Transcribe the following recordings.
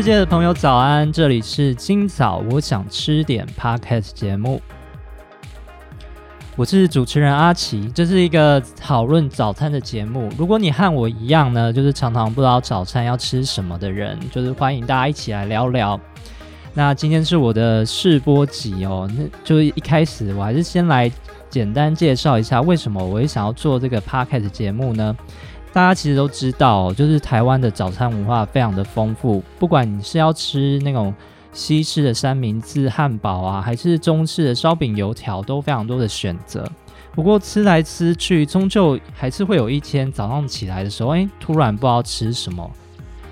世界的朋友早安，这里是今早我想吃点 Podcast 节目，我是主持人阿奇，这是一个讨论早餐的节目。如果你和我一样呢，就是常常不知道早餐要吃什么的人，就是欢迎大家一起来聊聊。那今天是我的试播集哦，那就是一开始我还是先来简单介绍一下为什么我会想要做这个 Podcast 节目呢？大家其实都知道，就是台湾的早餐文化非常的丰富。不管你是要吃那种西式的三明治、汉堡啊，还是中式的烧饼、油条，都非常多的选择。不过吃来吃去，终究还是会有一天早上起来的时候，哎，突然不知道吃什么。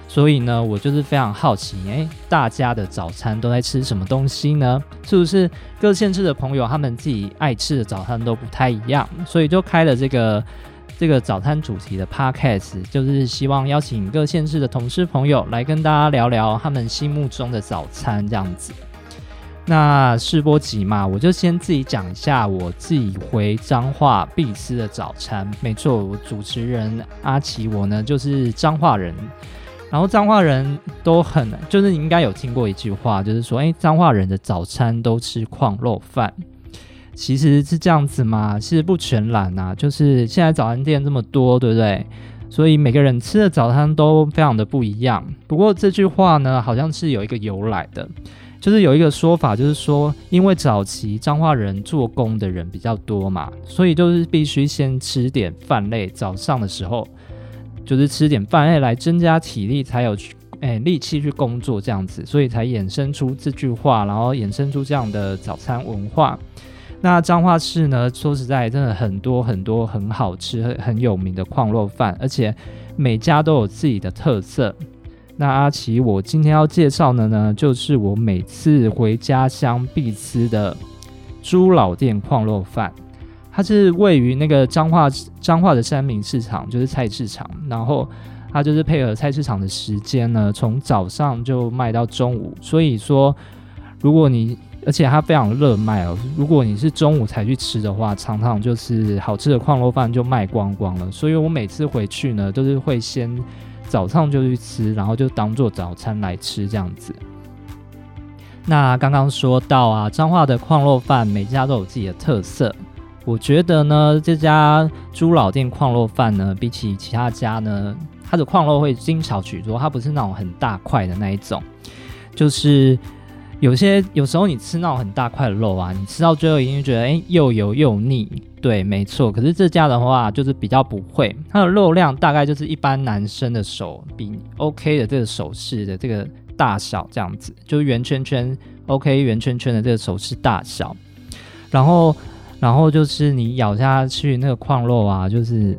所以呢，我就是非常好奇，哎，大家的早餐都在吃什么东西呢？是不是各县市的朋友他们自己爱吃的早餐都不太一样？所以就开了这个。这个早餐主题的 podcast 就是希望邀请各县市的同事朋友来跟大家聊聊他们心目中的早餐这样子。那试播集嘛，我就先自己讲一下我自己回彰化必吃的早餐。没错，我主持人阿奇我呢就是彰化人，然后彰化人都很就是你应该有听过一句话，就是说，哎，彰化人的早餐都吃矿肉饭。其实是这样子嘛，其实不全然呐，就是现在早餐店这么多，对不对？所以每个人吃的早餐都非常的不一样。不过这句话呢，好像是有一个由来的，就是有一个说法，就是说，因为早期彰化人做工的人比较多嘛，所以就是必须先吃点饭类，早上的时候就是吃点饭类来增加体力，才有去诶力气去工作这样子，所以才衍生出这句话，然后衍生出这样的早餐文化。那彰化市呢？说实在，真的很多很多很好吃、很很有名的矿肉饭，而且每家都有自己的特色。那阿奇，我今天要介绍的呢，就是我每次回家乡必吃的猪老店矿肉饭。它是位于那个彰化彰化的三明市场，就是菜市场。然后它就是配合菜市场的时间呢，从早上就卖到中午。所以说，如果你而且它非常热卖哦，如果你是中午才去吃的话，常常就是好吃的矿肉饭就卖光光了。所以我每次回去呢，都是会先早上就去吃，然后就当做早餐来吃这样子。那刚刚说到啊，彰化的矿肉饭每家都有自己的特色。我觉得呢，这家猪老店矿肉饭呢，比起其他家呢，它的矿肉会精巧许多。它不是那种很大块的那一种，就是。有些有时候你吃那种很大块的肉啊，你吃到最后一定觉得哎又油又腻，对，没错。可是这家的话就是比较不会，它的肉量大概就是一般男生的手比 OK 的这个手势的这个大小这样子，就是圆圈圈 OK 圆圈圈的这个手势大小。然后然后就是你咬下去那个矿肉啊，就是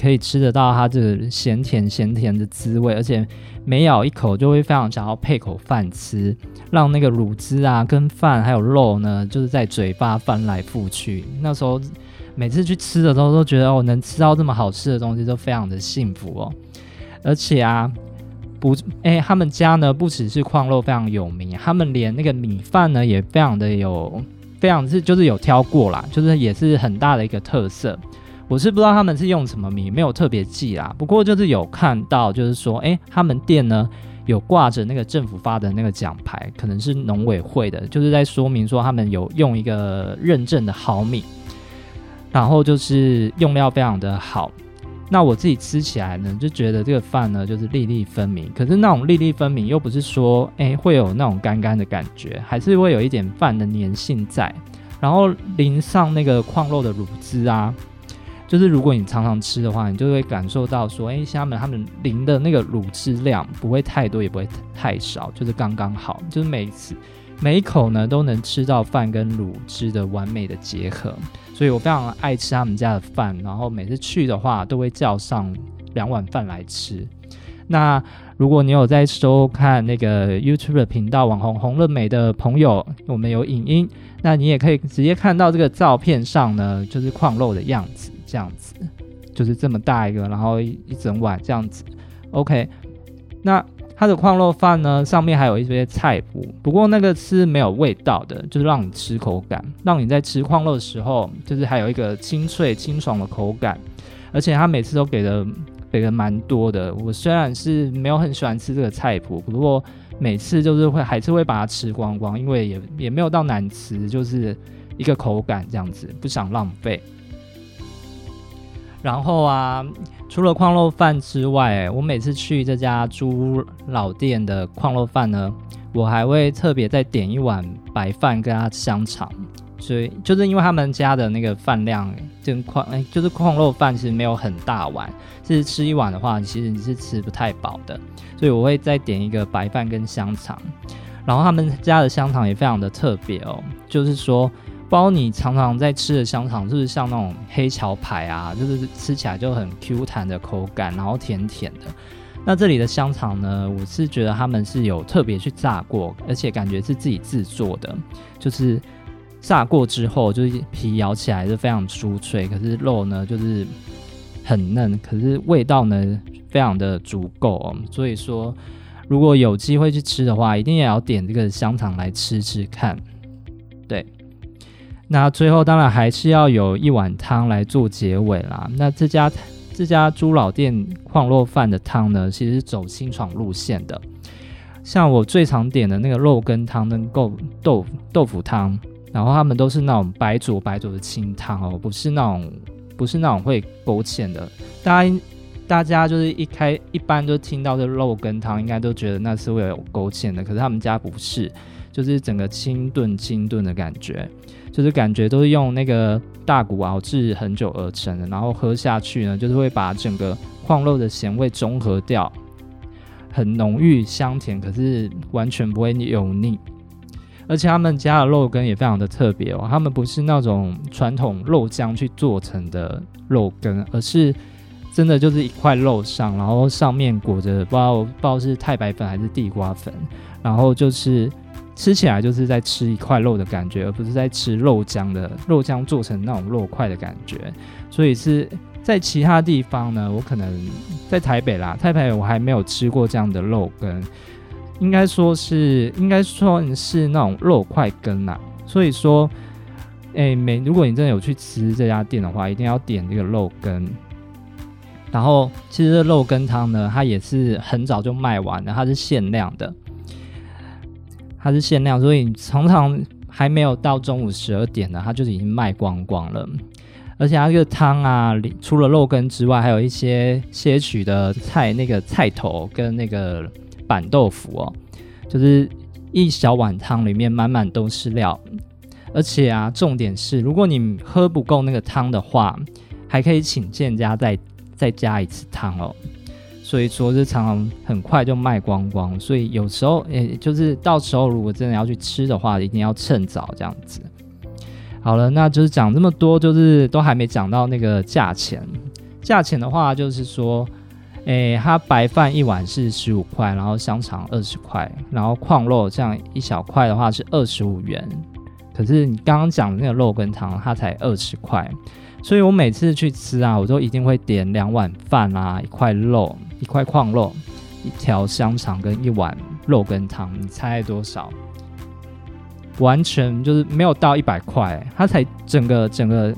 可以吃得到它这个咸甜咸甜的滋味，而且。每咬一口就会非常想要配口饭吃，让那个乳汁啊跟饭还有肉呢，就是在嘴巴翻来覆去。那时候每次去吃的时候都觉得哦，能吃到这么好吃的东西都非常的幸福哦。而且啊，不，哎，他们家呢不只是矿肉非常有名，他们连那个米饭呢也非常的有，非常是就是有挑过啦，就是也是很大的一个特色。我是不知道他们是用什么米，没有特别记啦。不过就是有看到，就是说，哎，他们店呢有挂着那个政府发的那个奖牌，可能是农委会的，就是在说明说他们有用一个认证的好米，然后就是用料非常的好。那我自己吃起来呢，就觉得这个饭呢就是粒粒分明，可是那种粒粒分明又不是说，哎，会有那种干干的感觉，还是会有一点饭的粘性在，然后淋上那个矿肉的乳汁啊。就是如果你常常吃的话，你就会感受到说，哎，虾们他们淋的那个卤汁量不会太多，也不会太少，就是刚刚好，就是每次每一口呢都能吃到饭跟卤汁的完美的结合，所以我非常爱吃他们家的饭，然后每次去的话都会叫上两碗饭来吃。那如果你有在收看那个 YouTube 的频道网红红乐美的朋友，我们有影音，那你也可以直接看到这个照片上呢，就是矿肉的样子。这样子就是这么大一个，然后一整碗这样子，OK。那它的矿肉饭呢，上面还有一些菜脯，不过那个是没有味道的，就是让你吃口感，让你在吃矿肉的时候，就是还有一个清脆清爽的口感。而且它每次都给的给的蛮多的。我虽然是没有很喜欢吃这个菜谱，不过每次就是会还是会把它吃光光，因为也也没有到难吃，就是一个口感这样子，不想浪费。然后啊，除了矿肉饭之外，我每次去这家猪老店的矿肉饭呢，我还会特别再点一碗白饭跟它香肠。所以就是因为他们家的那个饭量，就矿哎，就是矿肉饭其实没有很大碗，是吃一碗的话，其实你是吃不太饱的。所以我会再点一个白饭跟香肠。然后他们家的香肠也非常的特别哦，就是说。包你常常在吃的香肠，就是像那种黑桥牌啊，就是吃起来就很 Q 弹的口感，然后甜甜的。那这里的香肠呢，我是觉得他们是有特别去炸过，而且感觉是自己制作的，就是炸过之后，就是皮咬起来是非常酥脆，可是肉呢就是很嫩，可是味道呢非常的足够。所以说，如果有机会去吃的话，一定也要点这个香肠来吃吃看，对。那最后当然还是要有一碗汤来做结尾啦。那这家这家猪老店矿肉饭的汤呢，其实是走清爽路线的。像我最常点的那个肉羹汤跟豆豆豆腐汤，然后他们都是那种白煮白煮的清汤哦，不是那种不是那种会勾芡的。大家大家就是一开一般都听到这肉羹汤，应该都觉得那是会有勾芡的，可是他们家不是，就是整个清炖清炖的感觉。就是感觉都是用那个大骨熬制很久而成的，然后喝下去呢，就是会把整个矿肉的咸味中和掉，很浓郁香甜，可是完全不会油腻。而且他们家的肉羹也非常的特别哦，他们不是那种传统肉酱去做成的肉羹，而是真的就是一块肉上，然后上面裹着不知道不知道是太白粉还是地瓜粉，然后就是。吃起来就是在吃一块肉的感觉，而不是在吃肉浆的肉浆做成那种肉块的感觉。所以是在其他地方呢，我可能在台北啦，台北我还没有吃过这样的肉羹，应该说是应该说是那种肉块羹啦。所以说，哎，每如果你真的有去吃这家店的话，一定要点这个肉羹。然后，其实肉羹汤呢，它也是很早就卖完了，它是限量的。它是限量，所以常常还没有到中午十二点呢，它就已经卖光光了。而且它这个汤啊，除了肉羹之外，还有一些些许的菜，那个菜头跟那个板豆腐哦，就是一小碗汤里面满满都是料。而且啊，重点是，如果你喝不够那个汤的话，还可以请店家再再加一次汤哦。所以说，日常很快就卖光光，所以有时候，诶，就是到时候如果真的要去吃的话，一定要趁早这样子。好了，那就是讲这么多，就是都还没讲到那个价钱。价钱的话，就是说，诶，它白饭一碗是十五块，然后香肠二十块，然后矿肉这样一小块的话是二十五元。可是你刚刚讲的那个肉羹汤，它才二十块。所以我每次去吃啊，我都一定会点两碗饭啊，一块肉，一块矿肉，一条香肠跟一碗肉羹汤。你猜多少？完全就是没有到一百块，它才整个整个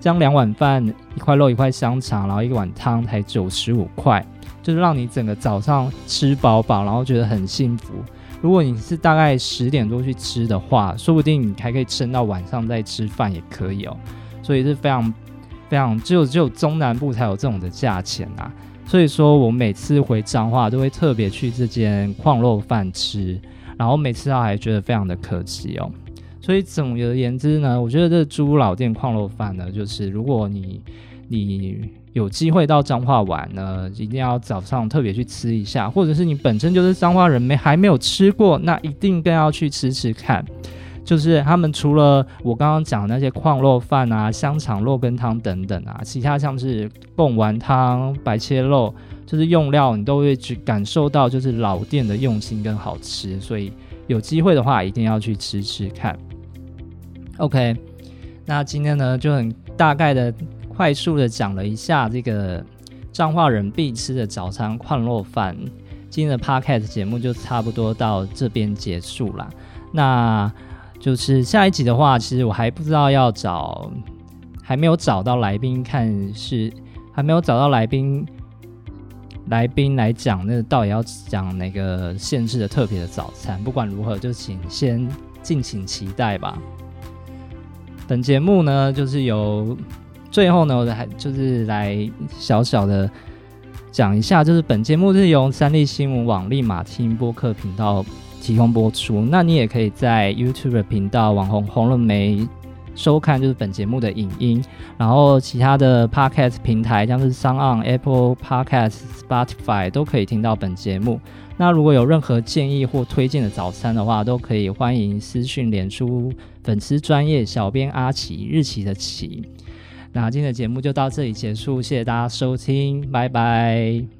将两碗饭、一块肉、一块香肠，然后一碗汤才九十五块，就是让你整个早上吃饱饱，然后觉得很幸福。如果你是大概十点多去吃的话，说不定你还可以撑到晚上再吃饭也可以哦。所以是非常非常，只有只有中南部才有这种的价钱啊。所以说我每次回彰化都会特别去这间矿肉饭吃，然后每次都还觉得非常的可惜哦。所以总而言之呢，我觉得这猪老店矿肉饭呢，就是如果你你有机会到彰化玩呢，一定要早上特别去吃一下，或者是你本身就是彰化人没还没有吃过，那一定更要去吃吃看。就是他们除了我刚刚讲的那些矿肉饭啊、香肠、肉羹汤等等啊，其他像是贡丸汤、白切肉，就是用料你都会去感受到，就是老店的用心跟好吃。所以有机会的话，一定要去吃吃看。OK，那今天呢就很大概的、快速的讲了一下这个彰化人必吃的早餐矿肉饭。今天的 Podcast 节目就差不多到这边结束了。那就是下一集的话，其实我还不知道要找，还没有找到来宾，看是还没有找到来宾来宾来讲，那到底要讲哪个限制的特别的早餐？不管如何，就请先敬请期待吧。本节目呢，就是由最后呢，我还就是来小小的讲一下，就是本节目是由三立新闻网立马听播客频道提供播出。那你也可以在 YouTube 频道网红红了没？收看就是本节目的影音，然后其他的 podcast 平台像是 s o n Apple Podcast、Spotify 都可以听到本节目。那如果有任何建议或推荐的早餐的话，都可以欢迎私讯脸书粉丝专业小编阿奇日期的奇。那今天的节目就到这里结束，谢谢大家收听，拜拜。